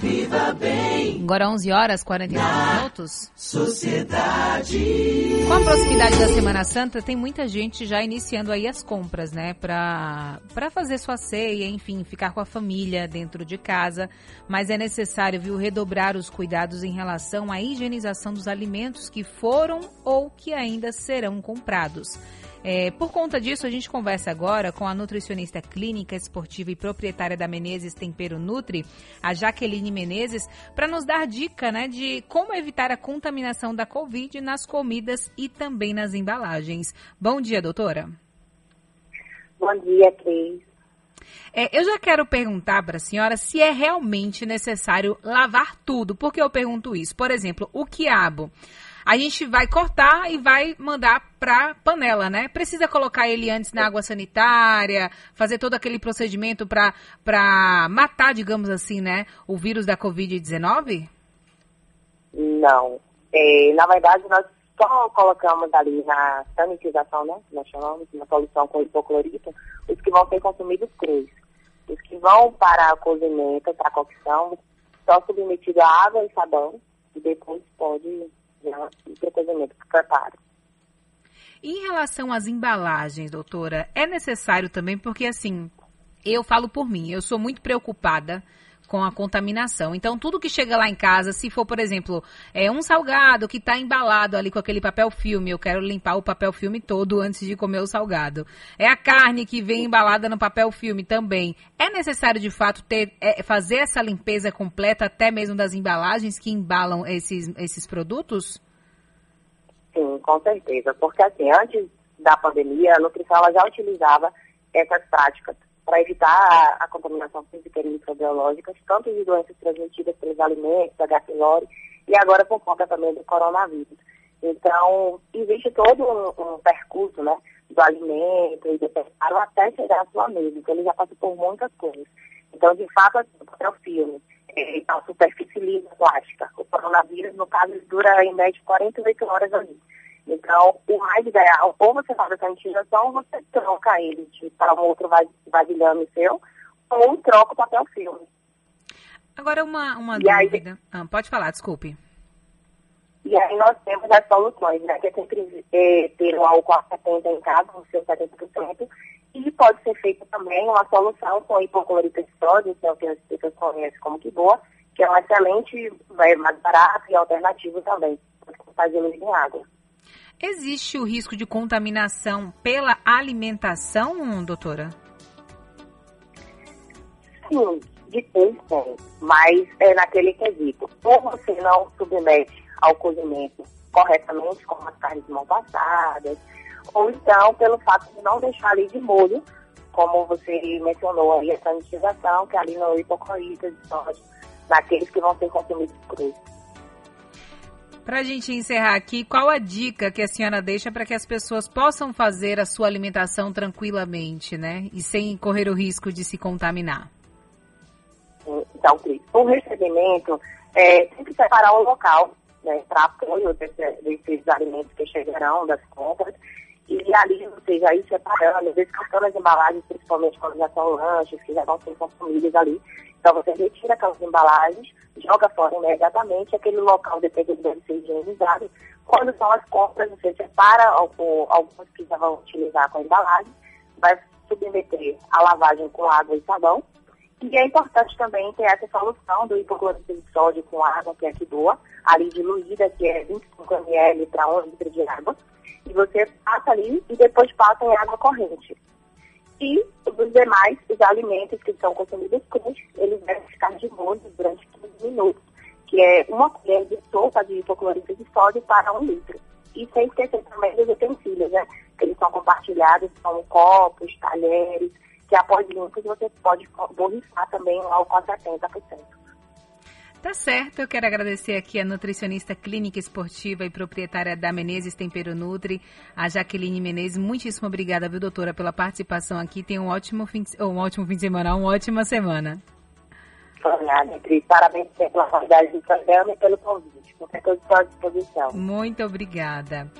Viva bem. Agora 11 horas 49 minutos. Sociedade. Com a proximidade da Semana Santa, tem muita gente já iniciando aí as compras, né? Pra, pra fazer sua ceia, enfim, ficar com a família dentro de casa. Mas é necessário, viu, redobrar os cuidados em relação à higienização dos alimentos que foram ou que ainda serão comprados. É, por conta disso, a gente conversa agora com a nutricionista clínica, esportiva e proprietária da Menezes Tempero Nutri, a Jaqueline Menezes, para nos dar dica né, de como evitar a contaminação da Covid nas comidas e também nas embalagens. Bom dia, doutora. Bom dia, Cris. É, eu já quero perguntar para a senhora se é realmente necessário lavar tudo. Por que eu pergunto isso? Por exemplo, o quiabo a gente vai cortar e vai mandar para panela, né? Precisa colocar ele antes na água sanitária, fazer todo aquele procedimento para matar, digamos assim, né, o vírus da Covid-19? Não. É, na verdade, nós só colocamos ali na sanitização, né? Nós chamamos uma solução com hipoclorito, os que vão ser consumidos crus. Os que vão para cozimento, para a cocção, só submetido a água e sabão, e depois pode e procedimento preparo. Em relação às embalagens, doutora, é necessário também, porque assim, eu falo por mim, eu sou muito preocupada com a contaminação. Então, tudo que chega lá em casa, se for, por exemplo, é um salgado que está embalado ali com aquele papel filme, eu quero limpar o papel filme todo antes de comer o salgado. É a carne que vem embalada no papel filme também. É necessário, de fato, ter, é, fazer essa limpeza completa até mesmo das embalagens que embalam esses, esses produtos? Sim, com certeza. Porque, assim, antes da pandemia, a nutrição já utilizava essas práticas para evitar a, contaminação física e microbiológica, tanto de doenças transmitidas pelos alimentos, H. pylori, e agora por conta também do coronavírus. Então, existe todo um, um percurso, né, do alimento e do preparo até chegar à sua mesa. Então, ele já passa por muitas coisas. Então, de fato, assim, o filme, é, então, superfície lisa plástica. O coronavírus, no caso, dura em média 48 horas ali. Então, o mais ideal, ou você faz essa ou você troca ele para um outro vasilhame seu, ou troca o papel filme. Agora, uma, uma dúvida. Aí, ah, pode falar, desculpe. E aí nós temos as soluções, né? Que é sempre é, ter um álcool a 70 em casa, o seu 70%, e pode ser feita também uma solução com hipoclorito de sódio, que é o que as pessoas conhecem como que boa, que é um excelente, é mais barato e alternativo também, fazendo em água. Existe o risco de contaminação pela alimentação, doutora? Sim, de tem, mas é naquele quesito. Ou você não submete ao cozimento corretamente, como as carnes mal passadas, ou então pelo fato de não deixar ali de molho, como você mencionou aí, a sanitização, que é ali no hipoclorito de sódio, naqueles que vão ser consumidos crus. Para a gente encerrar aqui, qual a dica que a senhora deixa para que as pessoas possam fazer a sua alimentação tranquilamente, né? E sem correr o risco de se contaminar? Então, o recebimento é, tem que separar um local né, para apoio desse, desses alimentos que chegarão das compras. E ali, ou seja, aí separando, descartando as embalagens, principalmente quando já são lanches, que já vão ser consumidos ali. Então, você retira aquelas embalagens, joga fora imediatamente, aquele local dependendo deve ser higienizado. Quando são as compras, você separa alguns que já vão utilizar com a embalagem, vai submeter a lavagem com água e sabão. E é importante também ter essa solução do hipoclorito de sódio com água, que é que doa, ali diluída, que é 25 ml para 1 litro de água. E você passa ali e depois passa em água corrente. E os demais, os alimentos que são consumidos crus, eles devem ficar de molho durante 15 minutos, que é uma colher de sopa de hipoclorito de sódio para um litro. E sem esquecer também dos utensílios, né? Que eles são compartilhados, são copos, talheres, que após limpos você pode borrifar também o álcool a 70%. Tá certo, eu quero agradecer aqui a nutricionista clínica esportiva e proprietária da Menezes Tempero Nutri, a Jaqueline Menezes. Muitíssimo obrigada, viu, doutora, pela participação aqui. Tenha um ótimo fim de, um ótimo fim de semana, uma ótima semana. Obrigada, Cris. Parabéns pela qualidade do programa e pelo convite. Coisa à disposição. Muito obrigada.